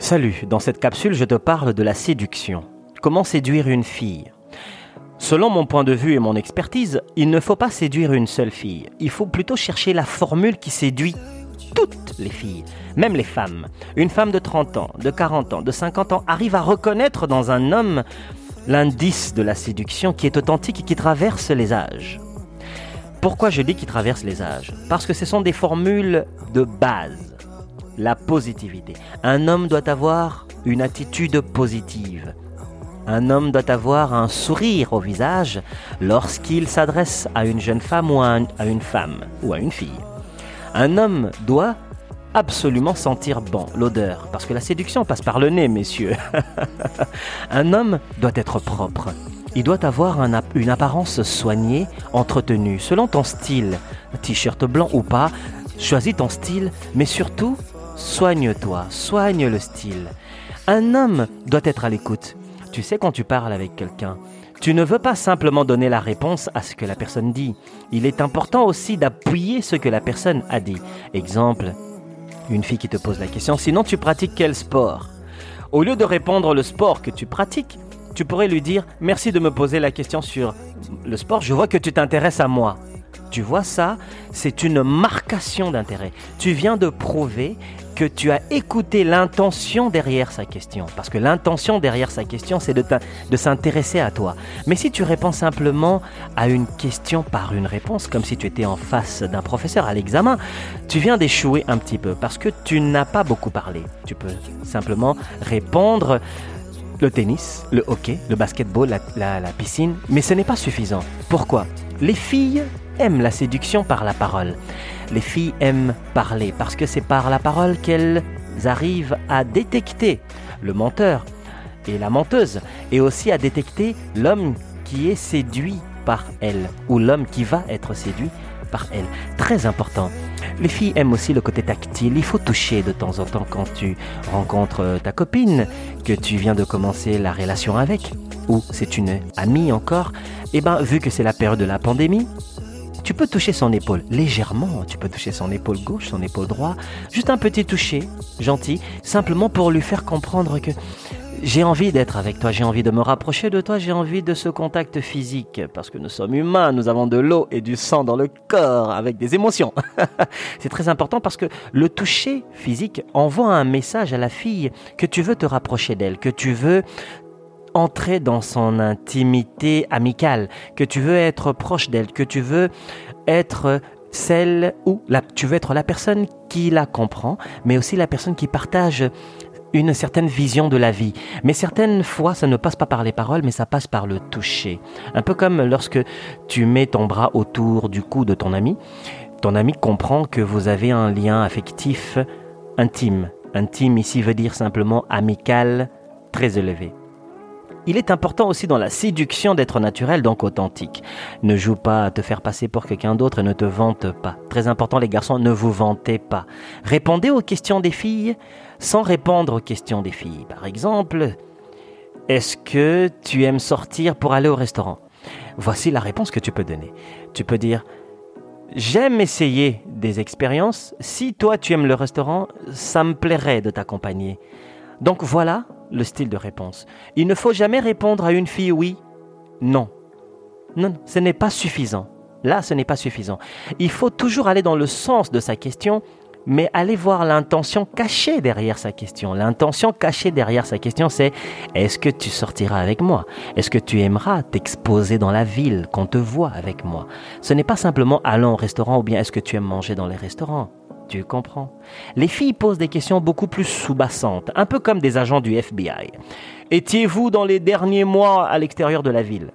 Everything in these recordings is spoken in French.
Salut, dans cette capsule, je te parle de la séduction. Comment séduire une fille? Selon mon point de vue et mon expertise, il ne faut pas séduire une seule fille. Il faut plutôt chercher la formule qui séduit toutes les filles, même les femmes. Une femme de 30 ans, de 40 ans, de 50 ans arrive à reconnaître dans un homme l'indice de la séduction qui est authentique et qui traverse les âges. Pourquoi je dis qu'il traverse les âges? Parce que ce sont des formules de base. La positivité. Un homme doit avoir une attitude positive. Un homme doit avoir un sourire au visage lorsqu'il s'adresse à une jeune femme ou à, une femme ou à une fille. Un homme doit absolument sentir bon, l'odeur, parce que la séduction passe par le nez, messieurs. un homme doit être propre. Il doit avoir une apparence soignée, entretenue, selon ton style. T-shirt blanc ou pas, choisis ton style, mais surtout, soigne-toi, soigne le style. Un homme doit être à l'écoute. Tu sais quand tu parles avec quelqu'un, tu ne veux pas simplement donner la réponse à ce que la personne dit. Il est important aussi d'appuyer ce que la personne a dit. Exemple, une fille qui te pose la question, sinon tu pratiques quel sport? Au lieu de répondre le sport que tu pratiques, tu pourrais lui dire merci de me poser la question sur le sport, je vois que tu t'intéresses à moi. Tu vois ça, c'est une marcation d'intérêt. Tu viens de prouver que tu as écouté l'intention derrière sa question. Parce que l'intention derrière sa question, c'est de, de s'intéresser à toi. Mais si tu réponds simplement à une question par une réponse, comme si tu étais en face d'un professeur à l'examen, tu viens d'échouer un petit peu parce que tu n'as pas beaucoup parlé. Tu peux simplement répondre le tennis, le hockey, le basketball, la, la piscine, mais ce n'est pas suffisant. Pourquoi? Les filles aiment la séduction par la parole les filles aiment parler parce que c'est par la parole qu'elles arrivent à détecter le menteur et la menteuse et aussi à détecter l'homme qui est séduit par elle ou l'homme qui va être séduit par elle. Très important. Les filles aiment aussi le côté tactile. Il faut toucher de temps en temps quand tu rencontres ta copine, que tu viens de commencer la relation avec, ou c'est une amie encore. Et eh ben, vu que c'est la période de la pandémie, tu peux toucher son épaule légèrement, tu peux toucher son épaule gauche, son épaule droite, juste un petit toucher, gentil, simplement pour lui faire comprendre que j'ai envie d'être avec toi, j'ai envie de me rapprocher de toi, j'ai envie de ce contact physique, parce que nous sommes humains, nous avons de l'eau et du sang dans le corps, avec des émotions. C'est très important parce que le toucher physique envoie un message à la fille que tu veux te rapprocher d'elle, que tu veux entrer dans son intimité amicale, que tu veux être proche d'elle, que tu veux être celle ou tu veux être la personne qui la comprend, mais aussi la personne qui partage une certaine vision de la vie. Mais certaines fois, ça ne passe pas par les paroles, mais ça passe par le toucher. Un peu comme lorsque tu mets ton bras autour du cou de ton ami, ton ami comprend que vous avez un lien affectif intime. Intime ici veut dire simplement amical, très élevé. Il est important aussi dans la séduction d'être naturel, donc authentique. Ne joue pas à te faire passer pour quelqu'un d'autre et ne te vante pas. Très important les garçons, ne vous vantez pas. Répondez aux questions des filles sans répondre aux questions des filles. Par exemple, est-ce que tu aimes sortir pour aller au restaurant? Voici la réponse que tu peux donner. Tu peux dire J'aime essayer des expériences. Si toi tu aimes le restaurant, ça me plairait de t'accompagner. Donc voilà le style de réponse. Il ne faut jamais répondre à une fille oui, non. Non, ce n'est pas suffisant. Là, ce n'est pas suffisant. Il faut toujours aller dans le sens de sa question, mais aller voir l'intention cachée derrière sa question. L'intention cachée derrière sa question, c'est est-ce que tu sortiras avec moi? Est-ce que tu aimeras t'exposer dans la ville, qu'on te voit avec moi? Ce n'est pas simplement allons au restaurant ou bien est-ce que tu aimes manger dans les restaurants? Tu comprends? Les filles posent des questions beaucoup plus sous-bassantes, un peu comme des agents du FBI. Étiez-vous dans les derniers mois à l'extérieur de la ville?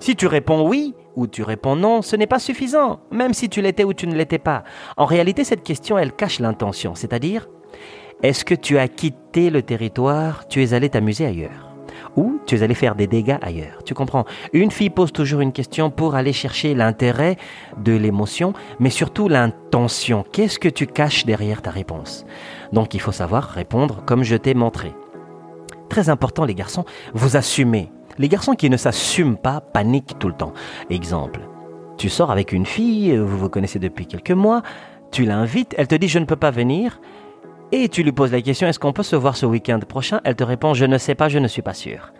Si tu réponds oui ou tu réponds non, ce n'est pas suffisant, même si tu l'étais ou tu ne l'étais pas. En réalité, cette question, elle cache l'intention, c'est-à-dire, est-ce que tu as quitté le territoire, tu es allé t'amuser ailleurs? Ou tu es allé faire des dégâts ailleurs. Tu comprends Une fille pose toujours une question pour aller chercher l'intérêt de l'émotion, mais surtout l'intention. Qu'est-ce que tu caches derrière ta réponse? Donc il faut savoir répondre comme je t'ai montré. Très important les garçons, vous assumez. Les garçons qui ne s'assument pas paniquent tout le temps. Exemple, tu sors avec une fille, vous vous connaissez depuis quelques mois, tu l'invites, elle te dit je ne peux pas venir, et tu lui poses la question est-ce qu'on peut se voir ce week-end prochain? Elle te répond je ne sais pas, je ne suis pas sûr.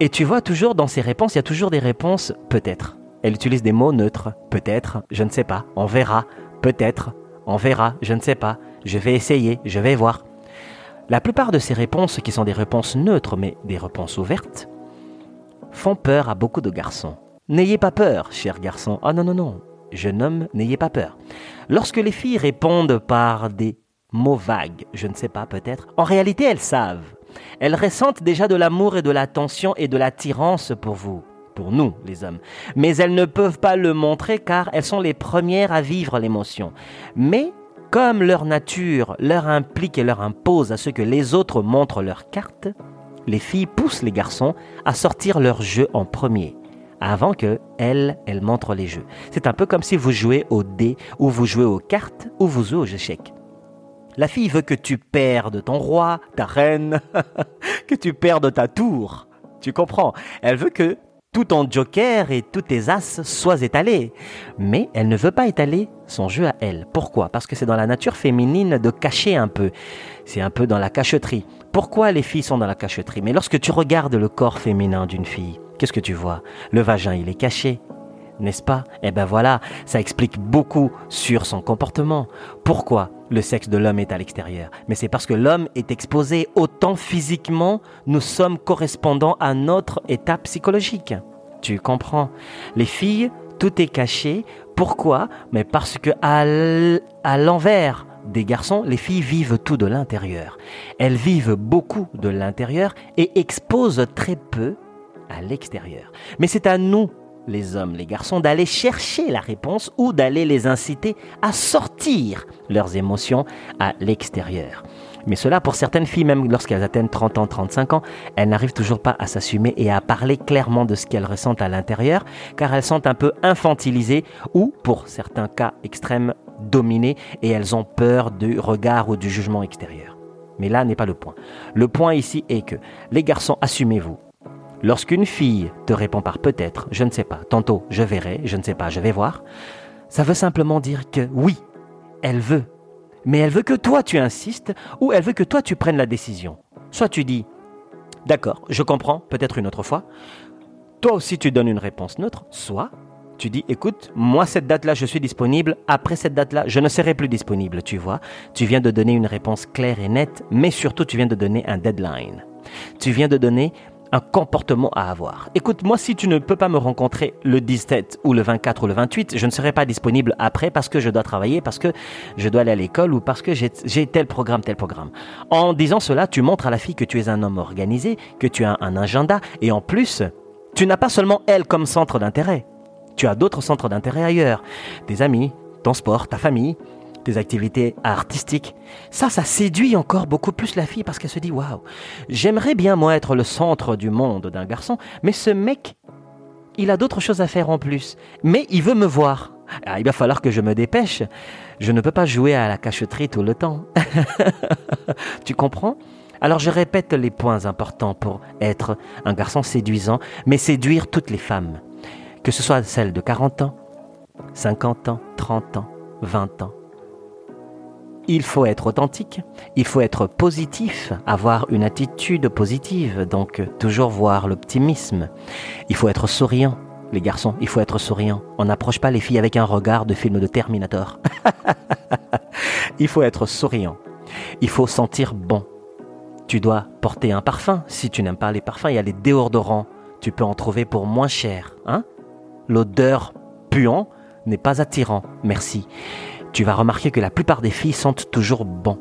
Et tu vois toujours dans ces réponses, il y a toujours des réponses peut-être. Elle utilise des mots neutres. Peut-être, je ne sais pas, on verra. Peut-être, on verra, je ne sais pas. Je vais essayer, je vais voir. La plupart de ces réponses, qui sont des réponses neutres mais des réponses ouvertes, font peur à beaucoup de garçons. N'ayez pas peur, cher garçon. Ah non, non, non. Jeune homme, n'ayez pas peur. Lorsque les filles répondent par des mots vagues, je ne sais pas peut-être, en réalité elles savent. Elles ressentent déjà de l'amour et de l'attention et de l'attirance pour vous, pour nous les hommes. Mais elles ne peuvent pas le montrer car elles sont les premières à vivre l'émotion. Mais comme leur nature leur implique et leur impose à ce que les autres montrent leurs cartes, les filles poussent les garçons à sortir leur jeu en premier avant que elles, elles montrent les jeux. C'est un peu comme si vous jouez au dé, ou vous jouez aux cartes, ou vous jouez aux échecs. La fille veut que tu perdes ton roi, ta reine, que tu perdes ta tour. Tu comprends? Elle veut que tout ton joker et tous tes as soient étalés. Mais elle ne veut pas étaler son jeu à elle. Pourquoi? Parce que c'est dans la nature féminine de cacher un peu. C'est un peu dans la cacheterie. Pourquoi les filles sont dans la cacheterie? Mais lorsque tu regardes le corps féminin d'une fille, qu'est-ce que tu vois? Le vagin, il est caché n'est-ce pas? Eh ben voilà, ça explique beaucoup sur son comportement. Pourquoi? Le sexe de l'homme est à l'extérieur Mais c'est parce que l'homme est exposé autant physiquement, nous sommes correspondants à notre état psychologique. Tu comprends? Les filles, tout est caché. Pourquoi? Mais parce que à l'envers des garçons, les filles vivent tout de l'intérieur. Elles vivent beaucoup de l'intérieur et exposent très peu à l'extérieur. Mais c'est à nous les hommes, les garçons, d'aller chercher la réponse ou d'aller les inciter à sortir leurs émotions à l'extérieur. Mais cela, pour certaines filles, même lorsqu'elles atteignent 30 ans, 35 ans, elles n'arrivent toujours pas à s'assumer et à parler clairement de ce qu'elles ressentent à l'intérieur, car elles sont un peu infantilisées ou, pour certains cas extrêmes, dominées et elles ont peur du regard ou du jugement extérieur. Mais là n'est pas le point. Le point ici est que les garçons, assumez-vous. Lorsqu'une fille te répond par peut-être, je ne sais pas, tantôt je verrai, je ne sais pas, je vais voir, ça veut simplement dire que oui, elle veut. Mais elle veut que toi tu insistes ou elle veut que toi tu prennes la décision. Soit tu dis, d'accord, je comprends, peut-être une autre fois. Toi aussi tu donnes une réponse neutre, soit tu dis, écoute, moi cette date-là, je suis disponible. Après cette date-là, je ne serai plus disponible, tu vois. Tu viens de donner une réponse claire et nette, mais surtout tu viens de donner un deadline. Tu viens de donner un comportement à avoir. Écoute, moi, si tu ne peux pas me rencontrer le 17 ou le 24 ou le 28, je ne serai pas disponible après parce que je dois travailler, parce que je dois aller à l'école ou parce que j'ai tel programme, tel programme. En disant cela, tu montres à la fille que tu es un homme organisé, que tu as un agenda et en plus, tu n'as pas seulement elle comme centre d'intérêt. Tu as d'autres centres d'intérêt ailleurs. Tes amis, ton sport, ta famille, des activités artistiques. Ça, ça séduit encore beaucoup plus la fille parce qu'elle se dit waouh, j'aimerais bien moi être le centre du monde d'un garçon, mais ce mec, il a d'autres choses à faire en plus. Mais il veut me voir. Ah, il va falloir que je me dépêche. Je ne peux pas jouer à la cacheterie tout le temps. tu comprends? Alors je répète les points importants pour être un garçon séduisant, mais séduire toutes les femmes. Que ce soit celles de 40 ans, 50 ans, 30 ans, 20 ans. Il faut être authentique, il faut être positif, avoir une attitude positive, donc toujours voir l'optimisme. Il faut être souriant, les garçons, il faut être souriant. On n'approche pas les filles avec un regard de film de Terminator. il faut être souriant. Il faut sentir bon. Tu dois porter un parfum. Si tu n'aimes pas les parfums, il y a les déodorants. Tu peux en trouver pour moins cher. Hein? L'odeur puant n'est pas attirant. Merci tu vas remarquer que la plupart des filles sentent toujours bon.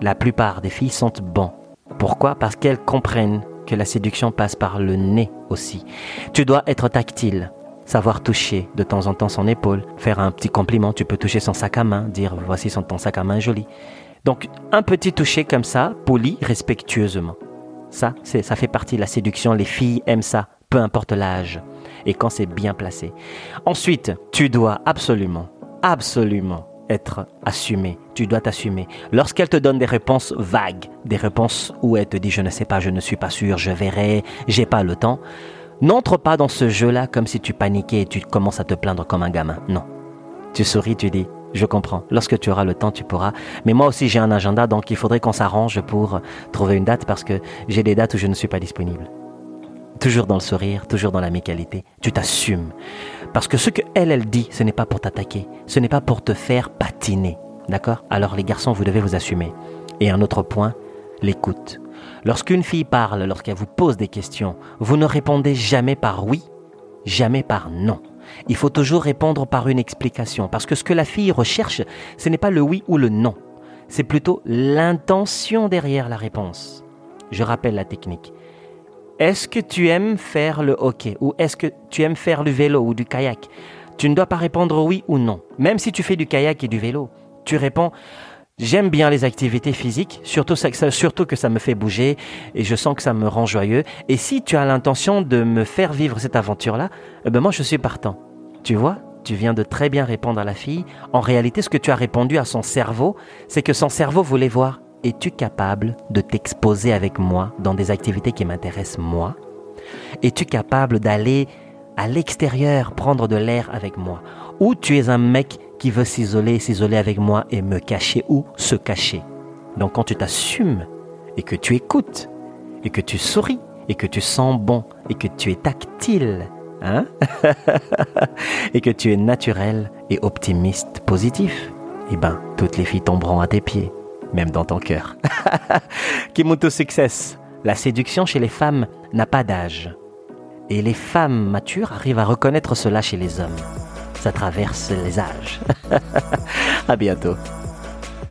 La plupart des filles sentent bon. Pourquoi? Parce qu'elles comprennent que la séduction passe par le nez aussi. Tu dois être tactile, savoir toucher de temps en temps son épaule, faire un petit compliment, tu peux toucher son sac à main, dire voici son ton sac à main joli. Donc un petit toucher comme ça, poli, respectueusement. Ça, ça fait partie de la séduction, les filles aiment ça, peu importe l'âge, et quand c'est bien placé. Ensuite, tu dois absolument, absolument être assumé. Tu dois t'assumer. Lorsqu'elle te donne des réponses vagues, des réponses où elle te dit je ne sais pas, je ne suis pas sûr, je verrai, j'ai pas le temps, n'entre pas dans ce jeu-là comme si tu paniquais et tu commences à te plaindre comme un gamin. Non. Tu souris, tu dis Je comprends. Lorsque tu auras le temps, tu pourras. Mais moi aussi, j'ai un agenda, donc il faudrait qu'on s'arrange pour trouver une date parce que j'ai des dates où je ne suis pas disponible. Toujours dans le sourire, toujours dans la l'amicalité. Tu t'assumes. Parce que ce que elle, elle dit, ce n'est pas pour t'attaquer. Ce n'est pas pour te faire patiner. D'accord? Alors les garçons, vous devez vous assumer. Et un autre point, l'écoute. Lorsqu'une fille parle, lorsqu'elle vous pose des questions, vous ne répondez jamais par oui, jamais par non. Il faut toujours répondre par une explication, parce que ce que la fille recherche, ce n'est pas le oui ou le non, c'est plutôt l'intention derrière la réponse. Je rappelle la technique. Est-ce que tu aimes faire le hockey ou est-ce que tu aimes faire le vélo ou du kayak? Tu ne dois pas répondre oui ou non. Même si tu fais du kayak et du vélo, tu réponds J'aime bien les activités physiques, surtout, surtout que ça me fait bouger et je sens que ça me rend joyeux. Et si tu as l'intention de me faire vivre cette aventure-là, eh ben moi je suis partant. Tu vois, tu viens de très bien répondre à la fille. En réalité, ce que tu as répondu à son cerveau, c'est que son cerveau voulait voir es-tu capable de t'exposer avec moi dans des activités qui m'intéressent moi? Es-tu capable d'aller à l'extérieur prendre de l'air avec moi? Ou tu es un mec qui veut s'isoler, s'isoler avec moi et me cacher ou se cacher? Donc quand tu t'assumes et que tu écoutes et que tu souris et que tu sens bon et que tu es tactile, hein? Et que tu es naturel et optimiste, positif, eh ben toutes les filles tomberont à tes pieds, même dans ton cœur. Kimoto Success. La séduction chez les femmes n'a pas d'âge. Et les femmes matures arrivent à reconnaître cela chez les hommes ça traverse les âges. à bientôt.